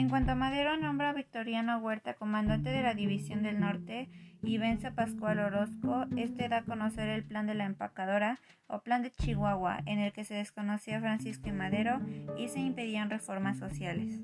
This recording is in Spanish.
En cuanto a Madero nombra a Victoriano Huerta comandante de la División del Norte y vence a Pascual Orozco, este da a conocer el plan de la empacadora o plan de Chihuahua, en el que se desconocía Francisco y Madero y se impedían reformas sociales.